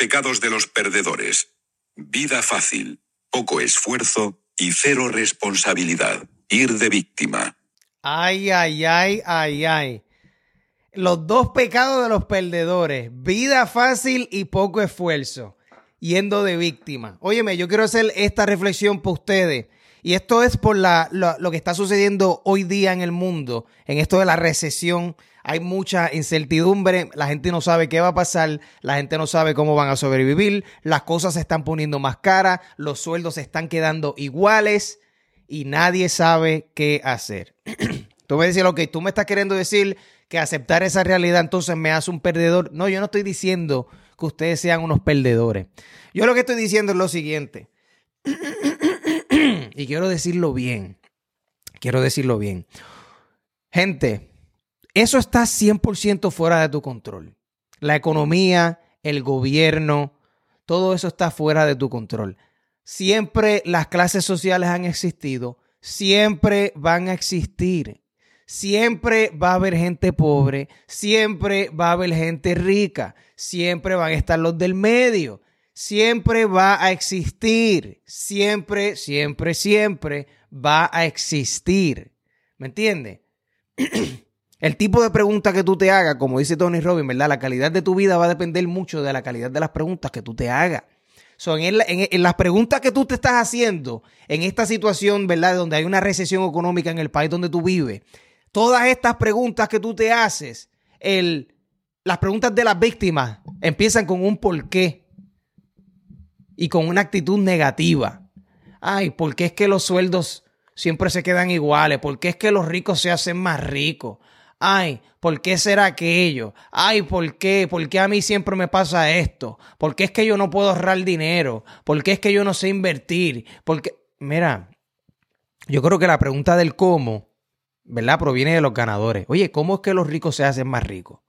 pecados de los perdedores. Vida fácil, poco esfuerzo y cero responsabilidad. Ir de víctima. Ay, ay, ay, ay, ay. Los dos pecados de los perdedores. Vida fácil y poco esfuerzo. Yendo de víctima. Óyeme, yo quiero hacer esta reflexión para ustedes. Y esto es por la, lo, que está sucediendo hoy día en el mundo, en esto de la recesión hay mucha incertidumbre, la gente no sabe qué va a pasar, la gente no sabe cómo van a sobrevivir, las cosas se están poniendo más caras, los sueldos se están quedando iguales y nadie sabe qué hacer. tú me dices, ok, tú me estás queriendo decir que aceptar esa realidad entonces me hace un perdedor. No, yo no estoy diciendo que ustedes sean unos perdedores. Yo lo que estoy diciendo es lo siguiente. y quiero decirlo bien. Quiero decirlo bien. Gente, eso está 100% fuera de tu control. La economía, el gobierno, todo eso está fuera de tu control. Siempre las clases sociales han existido, siempre van a existir. Siempre va a haber gente pobre, siempre va a haber gente rica, siempre van a estar los del medio, siempre va a existir, siempre, siempre, siempre va a existir. ¿Me entiendes? El tipo de pregunta que tú te hagas, como dice Tony Robbins, ¿verdad? La calidad de tu vida va a depender mucho de la calidad de las preguntas que tú te hagas. Son en, las preguntas que tú te estás haciendo en esta situación, ¿verdad? Donde hay una recesión económica en el país donde tú vives. Todas estas preguntas que tú te haces, el, las preguntas de las víctimas empiezan con un por qué y con una actitud negativa. Ay, ¿por qué es que los sueldos siempre se quedan iguales? ¿Por qué es que los ricos se hacen más ricos? Ay, ¿por qué será aquello? Ay, ¿por qué? ¿Por qué a mí siempre me pasa esto? ¿Por qué es que yo no puedo ahorrar dinero? ¿Por qué es que yo no sé invertir? Porque, mira, yo creo que la pregunta del cómo, ¿verdad? Proviene de los ganadores. Oye, ¿cómo es que los ricos se hacen más ricos?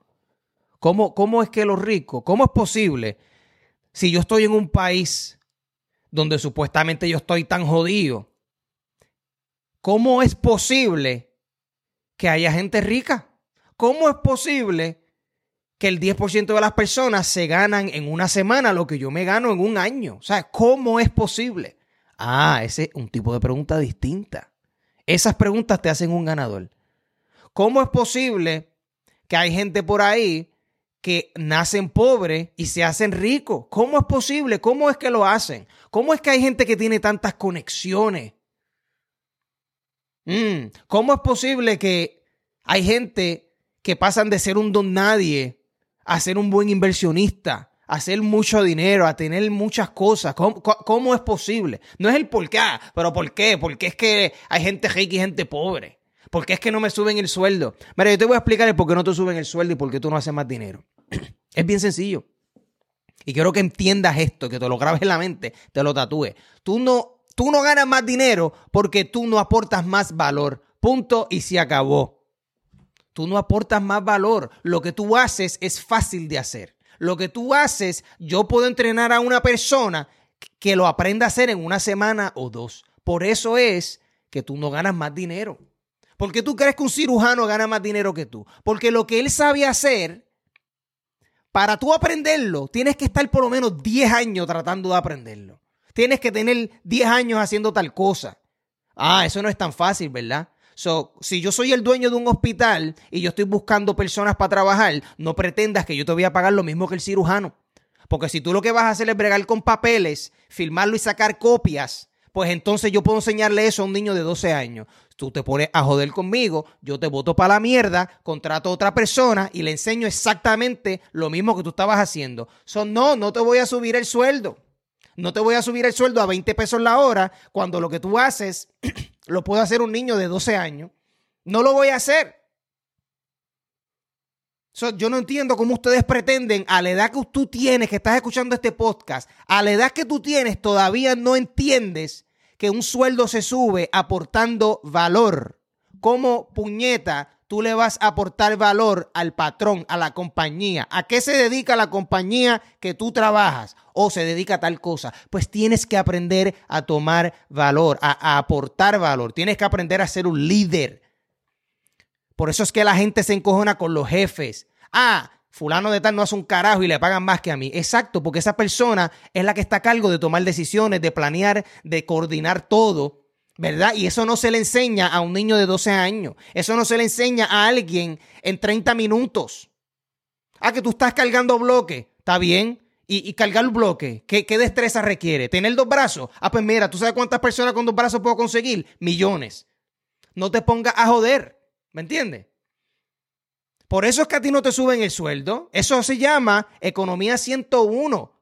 ¿Cómo, cómo es que los ricos, cómo es posible si yo estoy en un país donde supuestamente yo estoy tan jodido? ¿Cómo es posible que haya gente rica. ¿Cómo es posible que el 10% de las personas se ganan en una semana lo que yo me gano en un año? O sea, ¿cómo es posible? Ah, ese es un tipo de pregunta distinta. Esas preguntas te hacen un ganador. ¿Cómo es posible que hay gente por ahí que nacen pobres y se hacen ricos? ¿Cómo es posible? ¿Cómo es que lo hacen? ¿Cómo es que hay gente que tiene tantas conexiones? Mm, ¿Cómo es posible que hay gente que pasan de ser un don nadie a ser un buen inversionista, a hacer mucho dinero, a tener muchas cosas? ¿Cómo, es posible? No es el por qué, ah, pero ¿por qué? Porque es que hay gente rica y gente pobre. ¿Por qué es que no me suben el sueldo? Mira, yo te voy a explicar el por qué no te suben el sueldo y por qué tú no haces más dinero. es bien sencillo. Y quiero que entiendas esto, que te lo grabes en la mente, te lo tatúes. Tú no Tú no ganas más dinero porque tú no aportas más valor. Punto y se acabó. Tú no aportas más valor. Lo que tú haces es fácil de hacer. Lo que tú haces, yo puedo entrenar a una persona que lo aprenda a hacer en una semana o dos. Por eso es que tú no ganas más dinero. Porque tú crees que un cirujano gana más dinero que tú. Porque lo que él sabe hacer, para tú aprenderlo, tienes que estar por lo menos 10 años tratando de aprenderlo. Tienes que tener 10 años haciendo tal cosa. Ah, eso no es tan fácil, ¿verdad? So, si yo soy el dueño de un hospital y yo estoy buscando personas para trabajar, no pretendas que yo te voy a pagar lo mismo que el cirujano. Porque si tú lo que vas a hacer es bregar con papeles, filmarlo y sacar copias, pues entonces yo puedo enseñarle eso a un niño de 12 años. Tú te pones a joder conmigo, yo te voto para la mierda, contrato a otra persona y le enseño exactamente lo mismo que tú estabas haciendo. So, no, no te voy a subir el sueldo. No te voy a subir el sueldo a 20 pesos la hora cuando lo que tú haces lo puede hacer un niño de 12 años. No lo voy a hacer. Yo no entiendo cómo ustedes pretenden, a la edad que tú tienes, que estás escuchando este podcast, a la edad que tú tienes, todavía no entiendes que un sueldo se sube aportando valor. ¿Cómo puñeta tú le vas a aportar valor al patrón, a la compañía. ¿A qué se dedica la compañía que tú trabajas? ¿O se dedica a tal cosa? Pues tienes que aprender a tomar valor, a, aportar valor. Tienes que aprender a ser un líder. Por eso es que la gente se encojona con los jefes. Ah, fulano de tal no hace un carajo y le pagan más que a mí. Exacto, porque esa persona es la que está a cargo de tomar decisiones, de planear, de coordinar todo, ¿verdad? Y eso no se le enseña a un niño de 12 años. Eso no se le enseña a alguien en 30 minutos. Ah, que tú estás cargando bloques. Está bien. Y, cargar el bloque, ¿qué, ¿qué destreza requiere? ¿Tener dos brazos? Ah, pues mira, ¿tú sabes cuántas personas con dos brazos puedo conseguir? Millones. No te pongas a joder. ¿Me entiendes? Por eso es que a ti no te suben el sueldo. Eso se llama economía 101.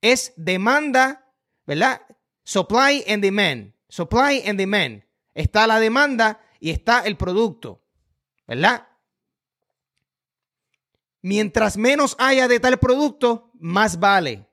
Es demanda, ¿verdad? Supply and demand. Supply and demand. Está la demanda y está el producto, ¿verdad? Mientras menos haya de tal producto, más vale.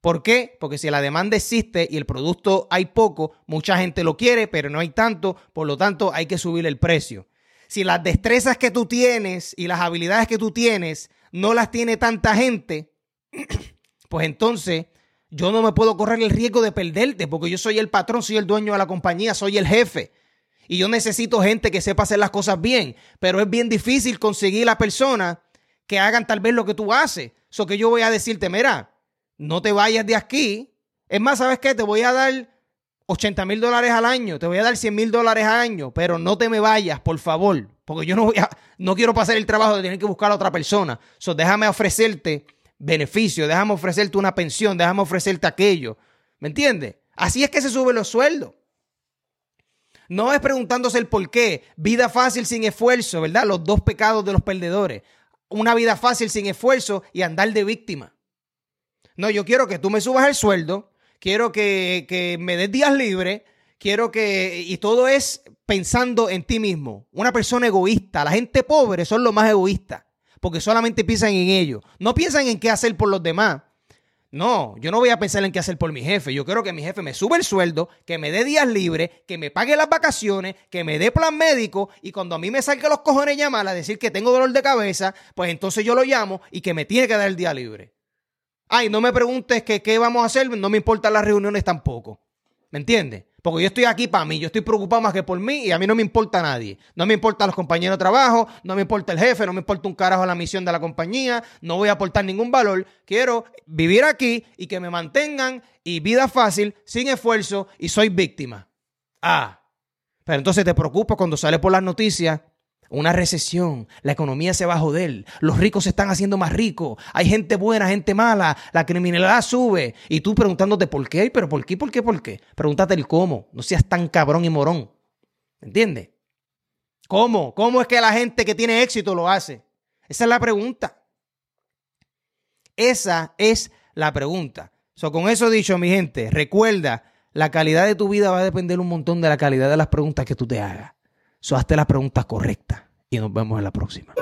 ¿Por qué? Porque si la demanda existe y el producto hay poco, mucha gente lo quiere, pero no hay tanto, por lo tanto hay que subir el precio si las destrezas que tú tienes y las habilidades que tú tienes no las tiene tanta gente, pues entonces yo no me puedo correr el riesgo de perderte porque yo soy el patrón, soy el dueño de la compañía, soy el jefe. Y yo necesito gente que sepa hacer las cosas bien, pero es bien difícil conseguir la persona que hagan tal vez lo que tú haces. Eso que yo voy a decirte, mira, no te vayas de aquí. Es más, ¿sabes qué? Te voy a dar 80 mil dólares al año, te voy a dar 100 mil dólares al año, pero no te me vayas, por favor, porque yo no voy a, no quiero pasar el trabajo de tener que buscar a otra persona. So, déjame ofrecerte beneficio, déjame ofrecerte una pensión, déjame ofrecerte aquello. ¿Me entiendes? Así es que se suben los sueldos. No es preguntándose el por qué. Vida fácil sin esfuerzo, ¿verdad? Los dos pecados de los perdedores. Una vida fácil sin esfuerzo y andar de víctima. No, yo quiero que tú me subas el sueldo, quiero que, me des días libres, quiero que... Y todo es pensando en ti mismo. Una persona egoísta. La gente pobre son los más egoístas, porque solamente piensan en ellos. No piensan en qué hacer por los demás. No, yo no voy a pensar en qué hacer por mi jefe. Yo quiero que mi jefe me suba el sueldo, que me dé días libres, que me pague las vacaciones, que me dé plan médico y cuando a mí me salga los cojones llamar a decir que tengo dolor de cabeza, pues entonces yo lo llamo y que me tiene que dar el día libre. Ay, no me preguntes qué vamos a hacer, no me importan las reuniones tampoco. ¿Me entiendes? Porque yo estoy aquí para mí, yo estoy preocupado más que por mí y a mí no me importa nadie. No me importan los compañeros de trabajo, no me importa el jefe, no me importa un carajo la misión de la compañía, no voy a aportar ningún valor. Quiero vivir aquí y que me mantengan y vida fácil, sin esfuerzo y soy víctima. Ah, pero entonces te preocupas cuando sale por las noticias una recesión, la economía se va a joder, los ricos se están haciendo más ricos, hay gente buena, gente mala, la criminalidad sube. Y tú preguntándote por qué, pero por qué, por qué, por qué. Pregúntate el cómo, no seas tan cabrón y morón. ¿Entiendes? ¿Cómo? ¿Cómo es que la gente que tiene éxito lo hace? Esa es la pregunta. Esa es la pregunta. So, con eso dicho, mi gente, recuerda, la calidad de tu vida va a depender un montón de la calidad de las preguntas que tú te hagas. So, hazte las preguntas correctas y nos vemos en la próxima.